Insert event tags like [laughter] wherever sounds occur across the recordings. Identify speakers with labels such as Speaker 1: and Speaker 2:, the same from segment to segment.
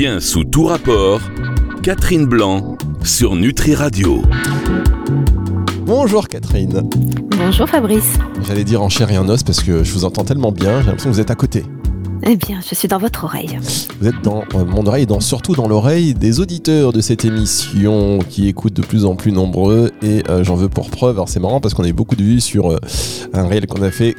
Speaker 1: Bien sous tout rapport, Catherine Blanc sur Nutri Radio.
Speaker 2: Bonjour Catherine.
Speaker 3: Bonjour Fabrice.
Speaker 2: J'allais dire en chair et en os parce que je vous entends tellement bien, j'ai l'impression que vous êtes à côté.
Speaker 3: Eh bien, je suis dans votre oreille.
Speaker 2: Vous êtes dans euh, mon oreille, dans, surtout dans l'oreille des auditeurs de cette émission qui écoutent de plus en plus nombreux. Et euh, j'en veux pour preuve. Alors c'est marrant parce qu'on a eu beaucoup de vues sur euh, un réel qu'on a fait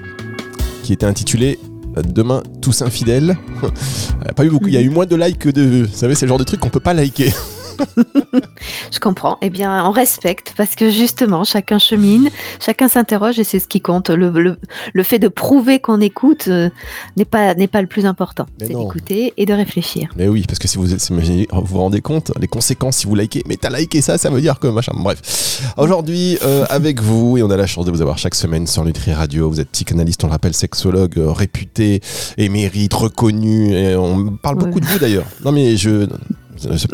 Speaker 2: qui était intitulé Demain tous infidèles. il, y a pas eu beaucoup, il y a eu moins de likes que de. Vous savez, c'est le genre de truc qu'on peut pas liker. [laughs] [laughs]
Speaker 3: je comprends. Eh bien, on respecte parce que justement, chacun chemine, chacun s'interroge et c'est ce qui compte. Le, le, fait de prouver qu'on écoute euh, n'est pas, n'est pas le plus important. C'est d'écouter et de réfléchir.
Speaker 2: Mais oui, parce que si vous vous vous rendez compte, les conséquences si vous likez, mais t'as liké ça, ça veut dire que machin. Bref. Aujourd'hui, euh, avec vous, et on a la chance de vous avoir chaque semaine sur Nutri Radio. Vous êtes psychanalyste, on le rappelle, sexologue euh, réputé, émérite, reconnu. Et on parle beaucoup de vous d'ailleurs. Non, mais je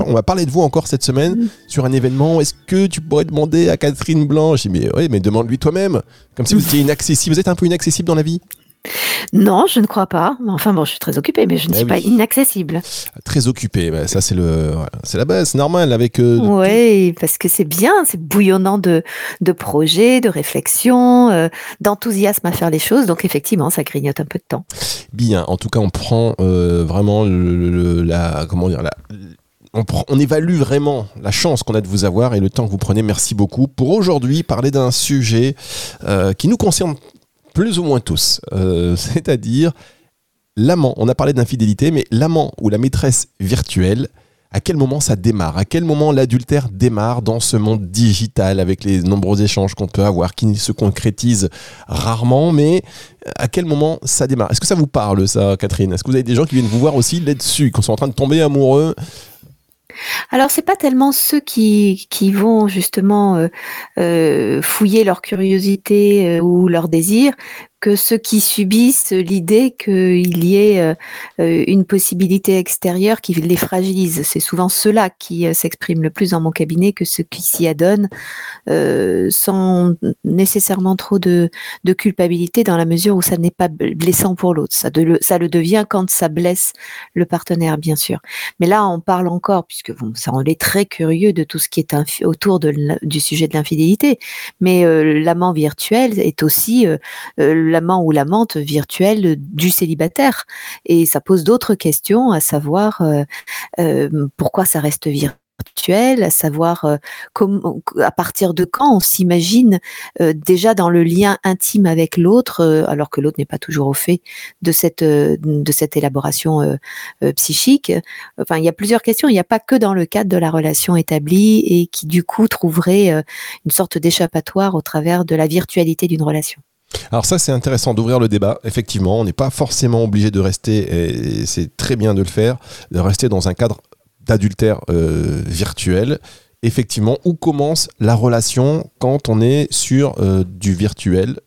Speaker 2: on va parler de vous encore cette semaine mm. sur un événement. Est-ce que tu pourrais demander à Catherine Blanc J'ai dit, mais oui, mais demande-lui toi-même. Comme si vous étiez inaccessible. Vous êtes un peu inaccessible dans la vie?
Speaker 3: Non, je ne crois pas. Enfin bon, je suis très occupée, mais je ne eh suis pas inaccessible.
Speaker 2: Très occupée, bah, ça c'est le, c'est la base, c'est normal avec.
Speaker 3: Euh, oui, parce que c'est bien, c'est bouillonnant de, de projets, de réflexions, euh, d'enthousiasme à faire les choses. Donc effectivement, ça grignote un peu de temps.
Speaker 2: Bien, en tout cas, on prend euh, vraiment la, comment dire, la, on, évalue vraiment la chance qu'on a de vous avoir et le temps que vous prenez. Merci beaucoup. Pour aujourd'hui, parler d'un sujet euh, qui nous concerne plus ou moins tous, euh, [laughs] c'est-à-dire l'amant. On a parlé d'infidélité, mais l'amant ou la maîtresse virtuelle, à quel moment ça démarre? À quel moment l'adultère démarre dans ce monde digital avec les nombreux échanges qu'on peut avoir qui se concrétisent rarement, mais à quel moment ça démarre? Est-ce que ça vous parle, ça, Catherine? Est-ce que vous avez des gens qui viennent vous voir aussi là-dessus, qui sont en train de tomber amoureux
Speaker 3: alors c'est pas tellement ceux qui, vont justement euh, euh, fouiller leur curiosité euh, ou leur désir, que ceux qui subissent l'idée qu'il y ait euh, euh, une possibilité extérieure qui les fragilise. C'est souvent ceux-là qui euh, s'expriment le plus dans mon cabinet que ceux qui s'y adonnent sans nécessairement trop de, culpabilité dans la mesure où ça n'est pas blessant pour l'autre. Ça, le devient quand ça blesse le partenaire, bien sûr. Mais là, on parle encore, puisque bon, ça on est très curieux de tout ce qui est autour du sujet de l'infidélité. Mais l'amant virtuel est aussi l'amant ou l'amante virtuelle du célibataire. Et ça pose d'autres questions, à savoir euh, euh, pourquoi ça reste virtuel à savoir euh, à partir de quand on s'imagine déjà dans le lien intime avec l'autre, alors que l'autre n'est pas toujours au fait de cette de cette élaboration psychique. Enfin, il y a plusieurs questions. Il n'y a pas que dans le cadre de la relation établie et qui du coup trouverait une sorte d'échappatoire au travers de la virtualité d'une relation.
Speaker 2: Alors ça c'est intéressant d'ouvrir le débat. Effectivement, on n'est pas forcément obligé de rester, et c'est très bien de le faire, de rester dans un cadre d'adultère euh, virtuel. Effectivement, où commence la relation quand on est sur euh, du virtuel?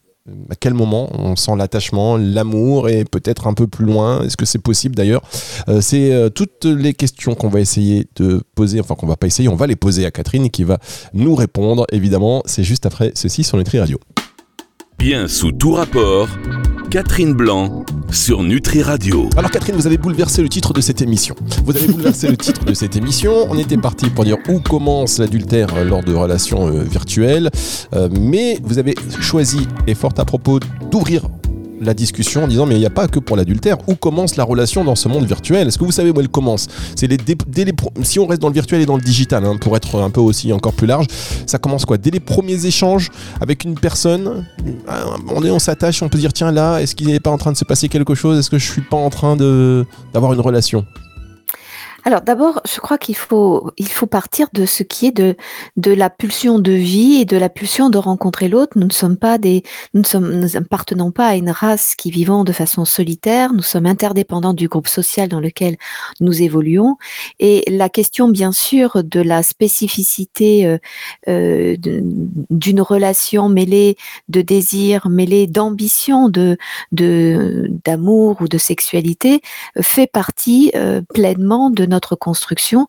Speaker 2: À quel moment on sent l'attachement, l'amour et peut-être un peu plus loin? Est-ce que c'est possible d'ailleurs? Euh, C'est toutes les questions qu'on va essayer de poser, enfin qu'on va pas essayer, on va les poser à Catherine qui va nous répondre. Évidemment, c'est juste après ceci sur Nutri Radio.
Speaker 1: Bien sous tout rapport, Catherine Blanc sur Nutri Radio.
Speaker 2: Alors Catherine, vous avez bouleversé le titre de cette émission. Vous avez bouleversé le titre de cette émission. On était parti pour dire où commence l'adultère lors de relations euh, virtuelles, euh, mais vous avez choisi, et fort à propos, d'ouvrir la discussion en disant mais il n'y a pas que pour l'adultère. Où commence la relation dans ce monde virtuel? Est-ce que vous savez où elle commence? C'est les, si on reste dans le virtuel et dans le digital, hein, pour être un peu aussi encore plus large, ça commence quoi? Dès les premiers échanges avec une personne, on est, on s'attache, on peut dire tiens là, est-ce qu'il n'est pas en train de se passer quelque chose? Est-ce que je suis pas en train d'avoir une relation?
Speaker 3: Alors d'abord, je crois qu'il faut, partir de ce qui est de, la pulsion de vie et de la pulsion de rencontrer l'autre. Nous ne sommes pas des, nous ne sommes, nous appartenons pas à une race qui vivons de façon solitaire. Nous sommes interdépendants du groupe social dans lequel nous évoluons. Et la question, bien sûr, de la spécificité euh, euh, d'une relation mêlée de désir, mêlée d'ambition, d'amour ou de sexualité, fait partie euh, pleinement de notre notre construction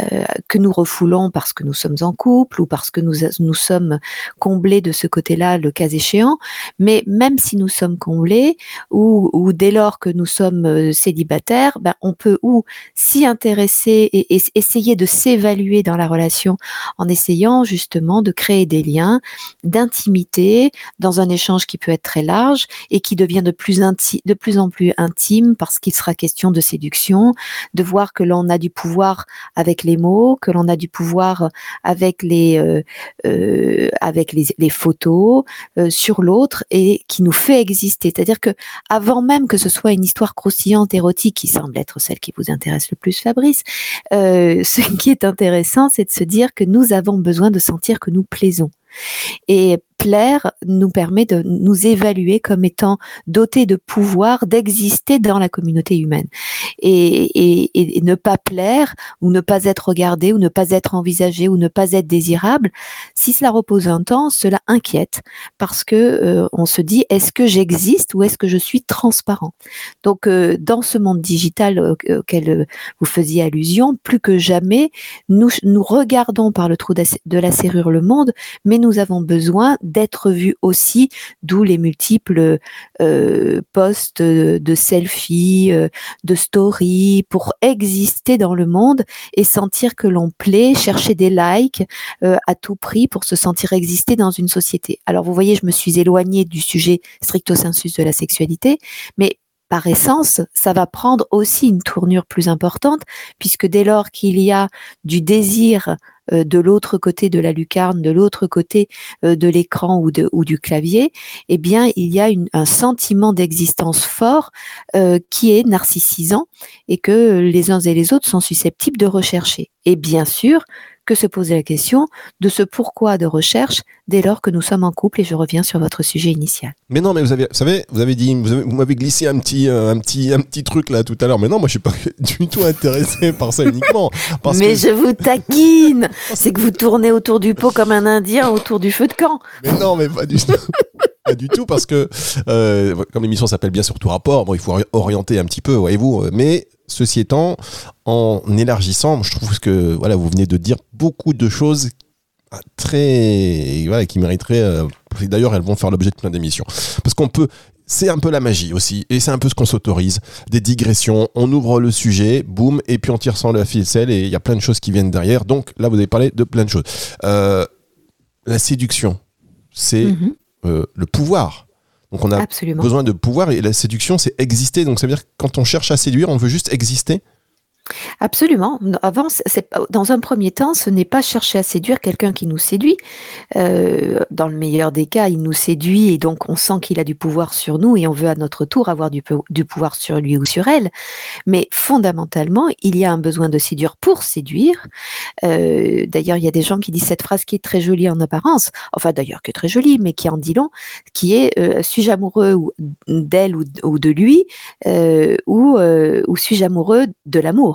Speaker 3: euh, que nous refoulons parce que nous sommes en couple ou parce que nous, nous sommes comblés de ce côté-là, le cas échéant. Mais même si nous sommes comblés ou, dès lors que nous sommes euh, célibataires, ben, on peut ou s'y intéresser et, et essayer de s'évaluer dans la relation en essayant justement de créer des liens d'intimité dans un échange qui peut être très large et qui devient de plus, de plus en plus intime parce qu'il sera question de séduction, de voir que l'on a du pouvoir avec les mots, que l'on a du pouvoir avec les, euh, euh, avec les, photos euh, sur l'autre et qui nous fait exister. C'est-à-dire que avant même que ce soit une histoire croustillante, érotique, qui semble être celle qui vous intéresse le plus, Fabrice, [laughs] ce qui est intéressant, c'est de se dire que nous avons besoin de sentir que nous plaisons. Et plaire nous permet de nous évaluer comme étant dotés de pouvoir d'exister dans la communauté humaine. Et, ne pas plaire, ou ne pas être regardé, ou ne pas être envisagé, ou ne pas être désirable, si cela repose un temps, cela inquiète parce que euh, on se dit est-ce que j'existe ou est-ce que je suis transparent? Donc euh, dans ce monde digital auquel vous faisiez allusion, plus que jamais, nous nous regardons par le trou de la serrure le monde, mais nous avons besoin d'être vu aussi, d'où les multiples euh, posts de selfies, euh, de stories, pour exister dans le monde et sentir que l'on plaît, chercher des likes euh, à tout prix pour se sentir exister dans une société. Alors vous voyez, je me suis éloignée du sujet stricto sensus de la sexualité, mais par essence, ça va prendre aussi une tournure plus importante, puisque dès lors qu'il y a du désir euh, de l'autre côté de la lucarne, de l'autre côté euh, de l'écran ou, du clavier, eh bien, il y a un sentiment d'existence fort euh, qui est narcissisant et que les uns et les autres sont susceptibles de rechercher. Et bien sûr, que se poser la question de ce pourquoi de recherche dès lors que nous sommes en couple et je reviens sur votre sujet initial.
Speaker 2: Mais non, mais vous avez, vous savez, vous avez dit, vous, m'avez glissé un petit, euh, un petit, un petit truc là tout à l'heure. Mais non, moi je suis pas [laughs] du tout intéressé par ça uniquement.
Speaker 3: mais je vous taquine. [laughs] C'est que vous tournez autour du pot comme un Indien autour du feu de camp.
Speaker 2: Mais non, mais pas du tout. [laughs] pas du tout parce que euh, comme l'émission s'appelle bien sur tout rapport, bon, il faut orienter un petit peu, voyez-vous. Mais Ceci étant, en élargissant, je trouve que voilà, vous venez de dire beaucoup de choses très voilà, qui mériteraient. Euh, d'ailleurs, elles vont faire l'objet de plein d'émissions, parce qu'on peut. C'est un peu la magie aussi, et c'est un peu ce qu'on s'autorise. Des digressions, on ouvre le sujet, boum, et puis on tire sans le ficelle, et il y a plein de choses qui viennent derrière. Donc là, vous avez parlé de plein de choses. Euh, la séduction, c'est mm-hmm. euh, le pouvoir donc on a besoin de pouvoir et la séduction, c'est exister. Donc ça veut dire que quand on cherche à séduire, on veut juste exister.
Speaker 3: Absolument. Avant, dans un premier temps, ce n'est pas chercher à séduire quelqu'un qui nous séduit. Euh, dans le meilleur des cas, il nous séduit et donc on sent qu'il a du pouvoir sur nous et on veut à notre tour avoir du, pouvoir sur lui ou sur elle. Mais fondamentalement, il y a un besoin de séduire pour séduire. Euh, d'ailleurs, il y a des gens qui disent cette phrase qui est très jolie en apparence, enfin d'ailleurs qui est très jolie, mais qui en dit long, qui est euh, suis-je amoureux d'elle ou, de lui ou, ou suis-je amoureux de l'amour?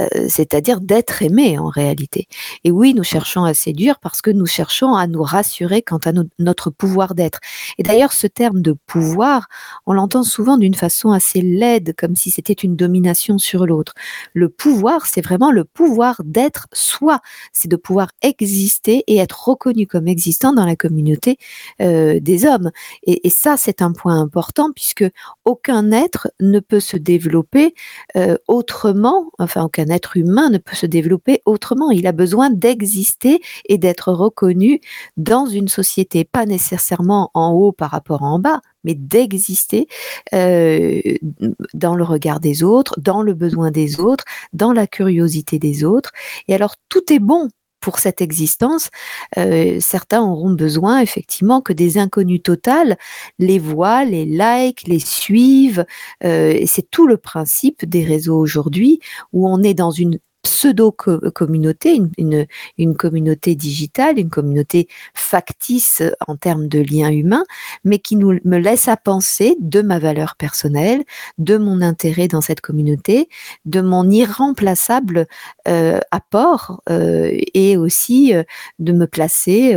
Speaker 3: Euh, c'est-à-dire d'être aimé en réalité. Et oui, nous cherchons à séduire parce que nous cherchons à nous rassurer quant à notre pouvoir d'être. Et d'ailleurs, ce terme de pouvoir, on l'entend souvent d'une façon assez laide, comme si c'était une domination sur l'autre. Le pouvoir, c'est vraiment le pouvoir d'être soi, c'est de pouvoir exister et être reconnu comme existant dans la communauté euh, des hommes. Et, ça, c'est un point important puisque aucun être ne peut se développer euh, autrement enfin aucun être humain ne peut se développer autrement. Il a besoin d'exister et d'être reconnu dans une société, pas nécessairement en haut par rapport à en bas, mais d'exister euh, dans le regard des autres, dans le besoin des autres, dans la curiosité des autres. Et alors tout est bon pour cette existence, euh, certains auront besoin effectivement que des inconnus totales les voient, les like, les suivent. Euh, et c'est tout le principe des réseaux aujourd'hui où on est dans une pseudo-communauté, une, une, communauté digitale, une communauté factice en termes de liens humains, mais qui me laisse à penser de ma valeur personnelle, de mon intérêt dans cette communauté, de mon irremplaçable euh, apport euh, et aussi euh, de me placer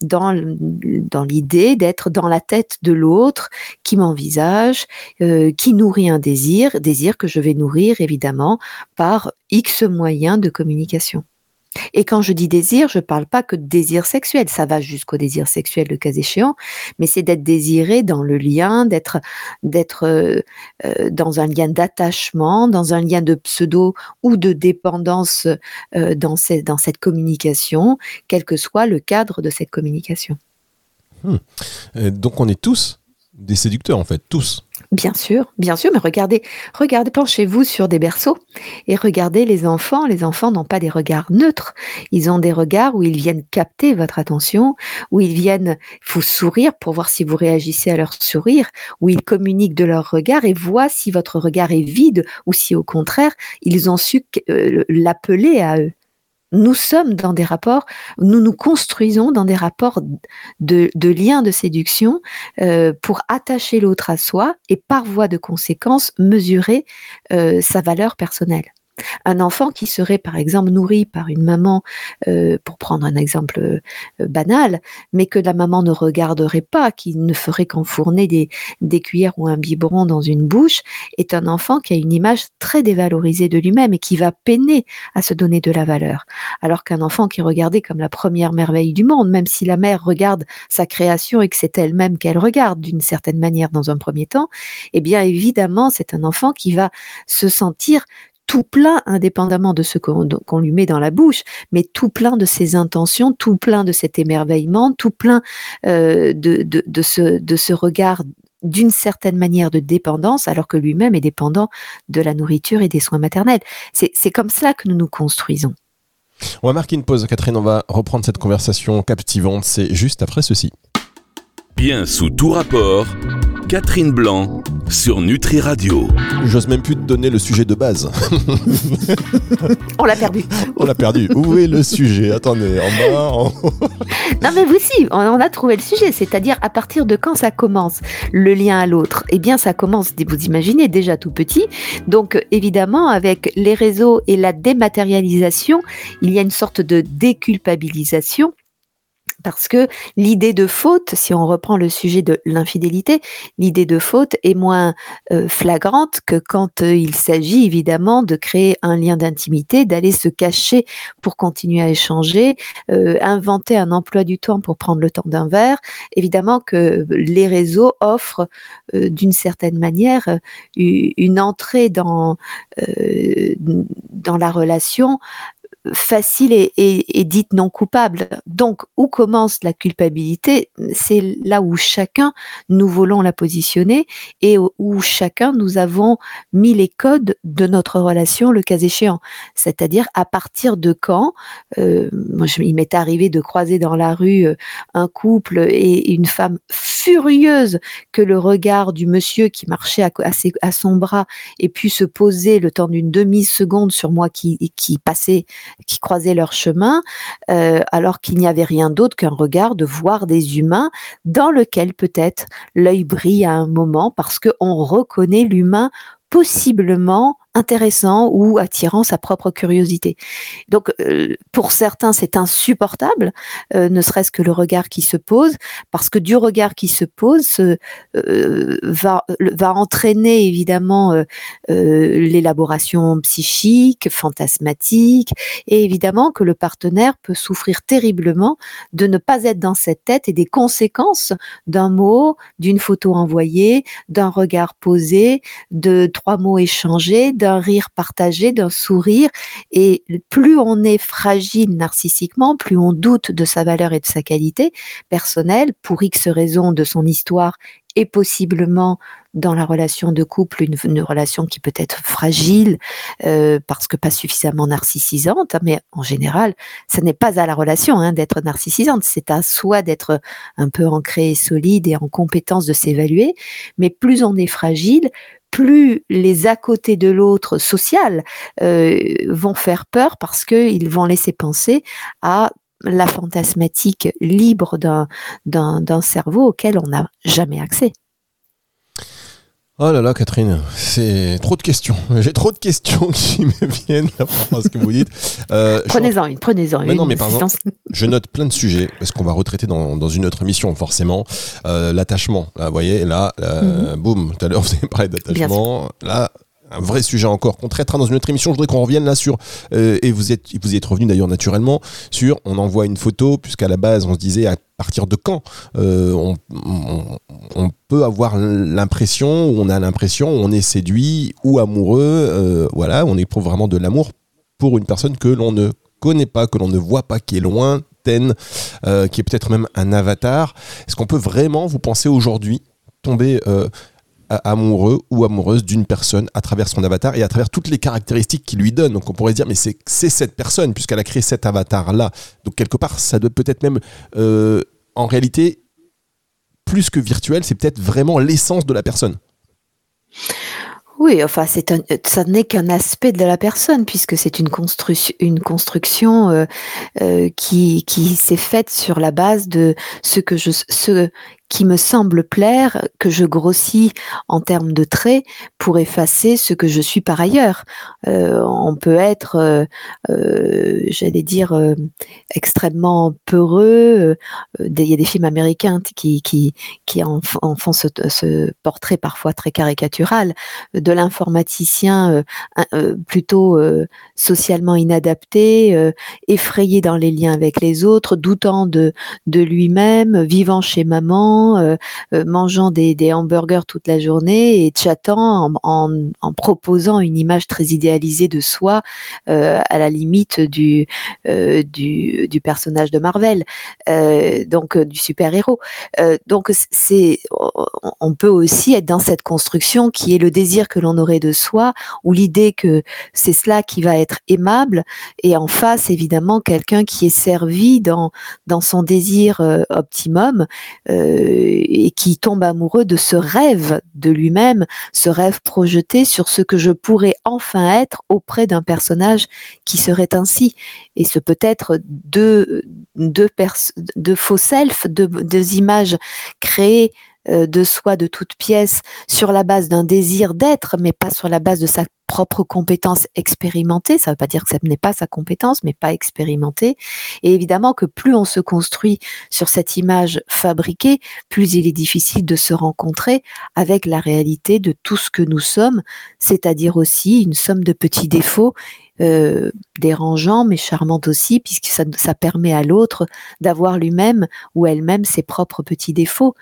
Speaker 3: dans, dans l'idée d'être dans la tête de l'autre qui m'envisage, qui nourrit un désir, désir que je vais nourrir évidemment par X moyens de communication. Et quand je dis désir, je ne parle pas que de désir sexuel, ça va jusqu'au désir sexuel le cas échéant, mais c'est d'être désiré dans le lien, d'être d'être euh, euh, dans un lien d'attachement, dans un lien de pseudo ou de dépendance euh, dans, dans cette communication, quel que soit le cadre de cette communication.
Speaker 2: Hmm. donc on est tous des séducteurs en fait, tous.
Speaker 3: Bien sûr, bien sûr, mais regardez, regardez, penchez-vous sur des berceaux et regardez les enfants. Les enfants n'ont pas des regards neutres. Ils ont des regards où ils viennent capter votre attention, où ils viennent vous sourire pour voir si vous réagissez à leur sourire, où ils communiquent de leur regard et voient si votre regard est vide ou si au contraire, ils ont su euh, l'appeler à eux nous sommes dans des rapports, nous nous construisons dans des rapports de, liens de séduction euh, pour attacher l'autre à soi et par voie de conséquence mesurer euh, sa valeur personnelle. Un enfant qui serait par exemple nourri par une maman, euh, pour prendre un exemple euh, banal, mais que la maman ne regarderait pas, qui ne ferait qu'enfourner des, des cuillères ou un biberon dans une bouche, est un enfant qui a une image très dévalorisée de lui-même et qui va peiner à se donner de la valeur. Alors qu'un enfant qui est regardé comme la première merveille du monde, même si la mère regarde sa création et que c'est elle-même qu'elle regarde d'une certaine manière dans un premier temps, eh bien évidemment c'est un enfant qui va se sentir tout plein, indépendamment de ce qu'on lui met dans la bouche, mais tout plein de ses intentions, tout plein de cet émerveillement, tout plein euh, de, de, ce, de ce regard d'une certaine manière de dépendance, alors que lui-même est dépendant de la nourriture et des soins maternels. C'est comme ça que nous nous construisons.
Speaker 2: On va marquer une pause, Catherine, on va reprendre cette conversation captivante, c'est juste après ceci.
Speaker 1: Bien sous tout rapport, Catherine Blanc sur Nutri Radio.
Speaker 2: J'ose même plus te donner le sujet de base. [laughs]
Speaker 3: On l'a perdu.
Speaker 2: On l'a perdu. Où est le sujet? Attendez, en bas, en haut.
Speaker 3: Non mais vous si, on a trouvé le sujet, c'est-à-dire à partir de quand ça commence le lien à l'autre? Eh bien ça commence, vous imaginez, déjà tout petit. Donc évidemment, avec les réseaux et la dématérialisation, il y a une sorte de déculpabilisation parce que l'idée de faute, si on reprend le sujet de l'infidélité, l'idée de faute est moins euh, flagrante que quand euh, il s'agit évidemment de créer un lien d'intimité, d'aller se cacher pour continuer à échanger, euh, inventer un emploi du temps pour prendre le temps d'un verre. Évidemment que les réseaux offrent d'une certaine manière une entrée dans, dans la relation facile et, dite non coupable. Donc, où commence la culpabilité? C'est là où chacun, nous voulons la positionner et où chacun, nous avons mis les codes de notre relation, le cas échéant. C'est-à-dire, à partir de quand, euh, moi, il m'est arrivé de croiser dans la rue euh, un couple et une femme furieuse que le regard du monsieur qui marchait à, à, son bras ait pu se poser le temps d'une demi-seconde sur moi qui, qui passait, qui croisait leur chemin, euh, alors qu'il n'y avait rien d'autre qu'un regard de voir des humains dans lequel peut-être l'œil brille à un moment parce qu'on reconnaît l'humain possiblement intéressant ou attirant sa propre curiosité. Donc, euh, pour certains, c'est insupportable, euh, ne serait-ce que le regard qui se pose, parce que du regard qui se pose euh, va, va entraîner évidemment l'élaboration psychique, fantasmatique, et évidemment que le partenaire peut souffrir terriblement de ne pas être dans cette tête et des conséquences d'un mot, d'une photo envoyée, d'un regard posé, de trois mots échangés, d'un rire partagé, d'un sourire. Et plus on est fragile narcissiquement, plus on doute de sa valeur et de sa qualité personnelle, pour X raisons de son histoire et possiblement dans la relation de couple une, relation qui peut être fragile euh, parce que pas suffisamment narcissisante, mais en général, ce n'est pas à la relation hein, d'être narcissisante, c'est à soi d'être un peu ancré et solide et en compétence de s'évaluer. Mais plus on est fragile, plus les à côté de l'autre social euh, vont faire peur parce qu'ils vont laisser penser à la fantasmatique libre d'un cerveau auquel on n'a jamais accès.
Speaker 2: Oh là là, Catherine, c'est trop de questions. [laughs] J'ai trop de questions qui [laughs] me viennent à ce que vous dites.
Speaker 3: Euh, prenez-en une, prenez-en une.
Speaker 2: Non, mais pardon, je note plein de sujets parce qu'on va retraiter dans, dans, une autre émission, forcément. Euh, l'attachement, là, vous voyez, là, euh, mhm. boum, tout à l'heure, vous avez parlé d'attachement. Là, un vrai sujet encore qu'on traitera dans une autre émission. Je voudrais qu'on revienne là sur euh, et vous êtes vous y êtes revenu d'ailleurs naturellement sur on envoie une photo puisqu'à la base on se disait à partir de quand euh, on, peut avoir l'impression ou on a l'impression on est séduit ou amoureux euh, voilà on éprouve vraiment de l'amour pour une personne que l'on ne connaît pas que l'on ne voit pas qui est lointaine qui est peut-être même un avatar est-ce qu'on peut vraiment vous pensez aujourd'hui tomber amoureux ou amoureuse d'une personne à travers son avatar et à travers toutes les caractéristiques qu'il lui donne. Donc on pourrait dire, mais c'est cette personne, puisqu'elle a créé cet avatar-là. Donc quelque part, ça doit peut-être même, euh, en réalité, plus que virtuel, c'est peut-être vraiment l'essence de la personne.
Speaker 3: Oui, enfin, c'est ça n'est qu'un aspect de la personne puisque c'est une, construction, une construction euh, euh, qui, qui s'est faite sur la base de ce que je, ce qui me semble plaire, que je grossis en termes de traits pour effacer ce que je suis par ailleurs. Euh, on peut être, euh, euh, j'allais dire, extrêmement peureux. Il y a des films américains qui, en, font ce, portrait parfois très caricatural de l'informaticien plutôt socialement inadapté, effrayé dans les liens avec les autres, doutant de lui-même, vivant chez maman, euh, euh, mangeant des, hamburgers toute la journée et chattant en, proposant une image très idéalisée de soi euh, à la limite du, personnage de Marvel, donc du super-héros. donc c'est, on peut aussi être dans cette construction qui est le désir que l'on aurait de soi ou l'idée que c'est cela qui va être aimable et en face évidemment quelqu'un qui est servi dans dans son désir optimum et qui tombe amoureux de ce rêve de lui-même, ce rêve projeté sur ce que je pourrais enfin être auprès d'un personnage qui serait ainsi. Et ce peut être deux, deux, deux faux selfs, deux, deux images créées euh, de soi de toute pièce sur la base d'un désir d'être, mais pas sur la base de sa propre compétence expérimentée. Ça ne veut pas dire que ce n'est pas sa compétence, mais pas expérimentée. Et évidemment que plus on se construit sur cette image fabriquée, plus il est difficile de se rencontrer avec la réalité de tout ce que nous sommes, c'est-à-dire aussi une somme de petits défauts euh, dérangeants mais charmants aussi, puisque ça, ça permet à l'autre d'avoir lui-même ou elle-même ses propres petits défauts.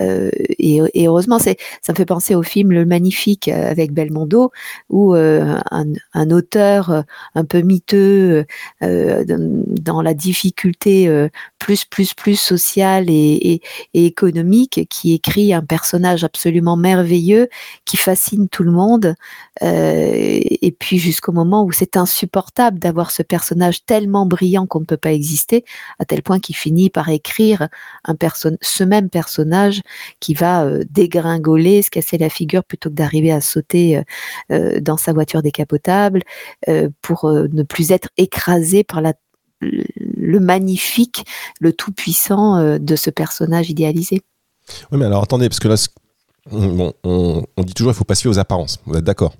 Speaker 3: Euh, et, heureusement, c'est, ça me fait penser au film Le Magnifique euh, avec Belmondo, où euh, un, auteur un peu miteux dans la difficulté plus plus plus sociale et, économique, qui écrit un personnage absolument merveilleux qui fascine tout le monde, et puis jusqu'au moment où c'est insupportable d'avoir ce personnage tellement brillant qu'on ne peut pas exister, à tel point qu'il finit par écrire un ce même personnage qui va euh, dégringoler, se casser la figure plutôt que d'arriver à sauter euh, euh, dans sa voiture décapotable pour ne plus être écrasé par la, le magnifique, le tout-puissant de ce personnage idéalisé.
Speaker 2: Oui, mais alors attendez, parce que là, on, dit toujours il faut pas se fier aux apparences. Vous êtes d'accord?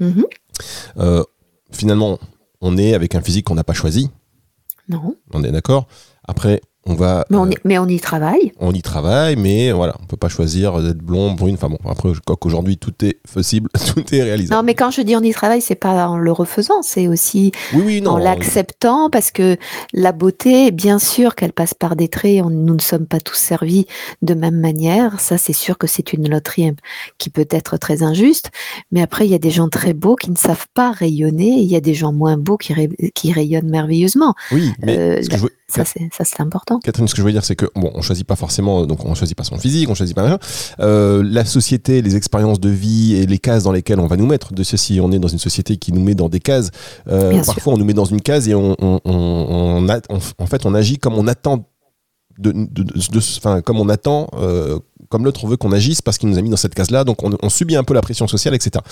Speaker 2: Mm-hmm. Finalement, on est avec un physique qu'on n'a pas choisi.
Speaker 3: Non.
Speaker 2: On est d'accord? Après, va,
Speaker 3: mais, on y, euh, mais, on y, travaille.
Speaker 2: On y travaille, mais voilà, on peut pas choisir d'être blond, brune. Enfin bon, après, je crois qu'aujourd'hui tout est possible, [laughs] tout est réalisable.
Speaker 3: Non, mais quand je dis on y travaille, c'est pas en le refaisant, c'est aussi en l'acceptant, parce que la beauté, bien sûr qu'elle passe par des traits. nous ne sommes pas tous servis de même manière. Ça, c'est sûr que c'est une loterie qui peut être très injuste. Mais après, il y a des gens très beaux qui ne savent pas rayonner. il y a des gens moins beaux qui, qui rayonnent merveilleusement.
Speaker 2: Oui, mais euh, ce que je veux
Speaker 3: ça, c'est important.
Speaker 2: Catherine, ce que je veux dire, c'est que bon, on choisit pas forcément, donc on choisit pas son physique, on choisit pas euh, la société, les expériences de vie et les cases dans lesquelles on va nous mettre. De ceci, on est dans une société qui nous met dans des cases. Euh, parfois, on nous met dans une case et on, on, on, en fait, on agit comme on attend de, de, de- enfin, comme on attend, euh, comme l'autre veut qu'on agisse parce qu'il nous a mis dans cette case-là, donc on, on subit un peu la pression sociale, etc.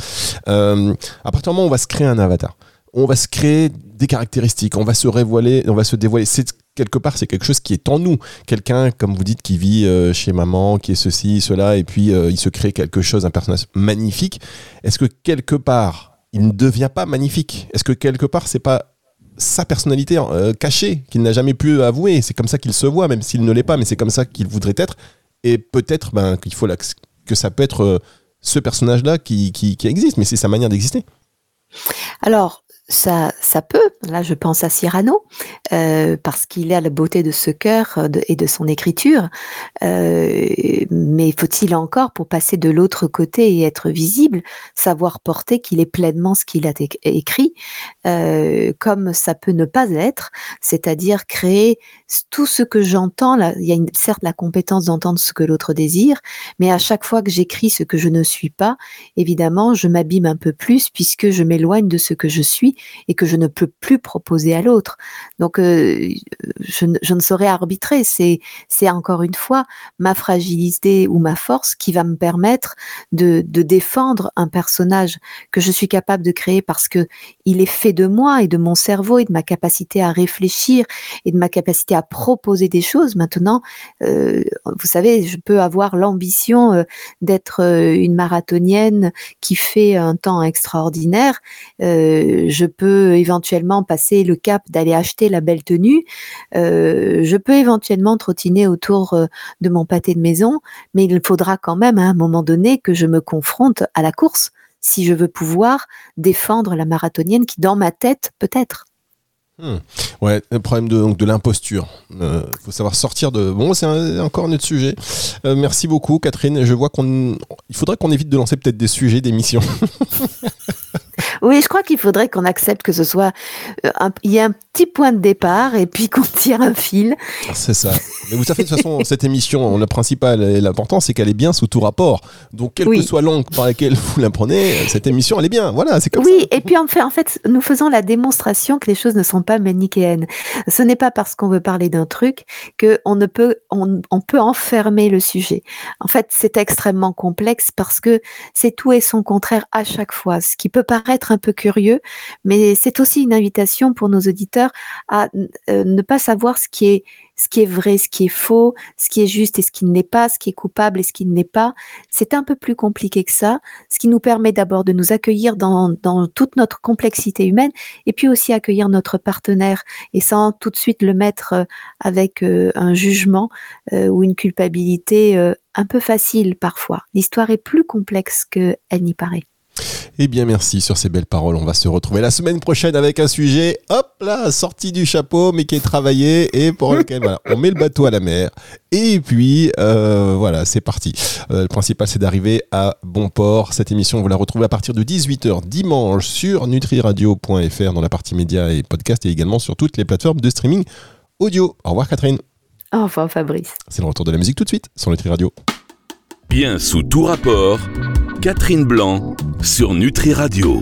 Speaker 2: Euh, à partir du moment où on va se créer un avatar, on va se créer des caractéristiques, on va se révoiler, on va se dévoiler. C'est quelque part, c'est quelque chose qui est en nous. Quelqu'un, comme vous dites, qui vit euh, chez maman, qui est ceci, cela, et puis euh, il se crée quelque chose, un personnage magnifique. Est-ce que quelque part, il ne devient pas magnifique? Est-ce que quelque part, c'est pas sa personnalité euh, cachée qu'il n'a jamais pu avouer? C'est comme ça qu'il se voit, même s'il ne l'est pas, mais c'est comme ça qu'il voudrait être. Et peut-être ben, qu'il faut que ça peut être ce personnage-là qui, qui existe, mais c'est sa manière d'exister.
Speaker 3: Alors, ça, ça peut. Là, je pense à Cyrano, euh, parce qu'il a la beauté de ce cœur euh, et de son écriture. Euh, mais faut-il encore, pour passer de l'autre côté et être visible, savoir porter qu'il est pleinement ce qu'il a écrit, comme ça peut ne pas être, c'est-à-dire créer tout ce que j'entends. Il y a certes la compétence d'entendre ce que l'autre désire, mais à chaque fois que j'écris ce que je ne suis pas, évidemment, je m'abîme un peu plus puisque je m'éloigne de ce que je suis et que je ne peux plus proposer à l'autre. Donc, euh, je, ne- saurais arbitrer. C'est, c'est encore une fois ma fragilité ou ma force qui va me permettre de, défendre un personnage que je suis capable de créer parce que il est fait de moi et de mon cerveau et de ma capacité à réfléchir et de ma capacité à proposer des choses. Maintenant, euh, vous savez, je peux avoir l'ambition euh, d'être une marathonienne qui fait un temps extraordinaire. Je peux éventuellement passer le cap d'aller acheter la belle tenue. Euh, je peux éventuellement trottiner autour euh, de mon pâté de maison, mais il faudra quand même à un moment donné que je me confronte à la course si je veux pouvoir défendre la marathonienne qui, dans ma tête, peut-être.
Speaker 2: Ouais, le problème de, donc, de l'imposture. Il faut savoir sortir de. Bon, c'est un- encore notre sujet. Euh, merci beaucoup, Catherine. Je vois qu'on. Il faudrait qu'on évite de lancer peut-être des sujets d'émission. [laughs] [laughs]
Speaker 3: Oui, je crois qu'il faudrait qu'on accepte que ce soit euh, un- il y a un petit point de départ et puis [laughs] qu'on tire un fil.
Speaker 2: c'est ça. Mais vous savez, de toute façon, cette émission, le principal et l'important, c'est qu'elle est bien sous tout rapport. Donc, quel
Speaker 3: Oui.
Speaker 2: que soit l'angle par lequel [laughs] vous la prenez, cette émission, elle est bien. Voilà, c'est comme ça.
Speaker 3: Oui, et puis en fait, en fait, nous faisons la démonstration que les choses ne sont pas manichéennes. Ce n'est pas parce qu'on veut parler d'un truc que on ne peut, on, on peut enfermer le sujet. En fait, c'est extrêmement complexe parce que c'est tout et son contraire à chaque fois. Ce qui peut paraître un peu curieux, mais c'est aussi une invitation pour nos auditeurs à euh, ne pas savoir ce qui est vrai, ce qui est faux, ce qui est juste et ce qui ne l'est pas, ce qui est coupable et ce qui ne l'est pas. C'est un peu plus compliqué que ça ce qui nous permet d'abord de nous accueillir dans, toute notre complexité humaine et puis aussi accueillir notre partenaire et sans tout de suite le mettre euh, avec euh, un jugement ou une culpabilité un peu facile parfois. L'histoire est plus complexe qu'elle n'y paraît.
Speaker 2: Eh bien, merci sur ces belles paroles. On va se retrouver la semaine prochaine avec un sujet, hop là, sorti du chapeau, mais qui est travaillé et pour lequel voilà, on met le bateau à la mer. Et puis, euh, voilà, c'est parti. Euh, le principal, c'est d'arriver à bon port. Cette émission, vous la retrouvez à partir de 18h dimanche sur nutriradio.fr dans la partie médias et podcast et également sur toutes les plateformes de streaming audio. Au revoir, Catherine.
Speaker 3: Au revoir Fabrice.
Speaker 2: C'est le retour de la musique tout de suite sur Nutri Radio.
Speaker 1: Bien sous tout rapport, Catherine Blanc sur Nutri Radio.